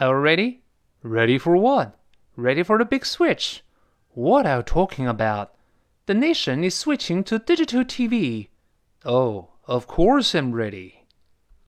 Are you ready? Ready for what? Ready for the big switch. What are you talking about? The nation is switching to digital TV. Oh, of course I'm ready.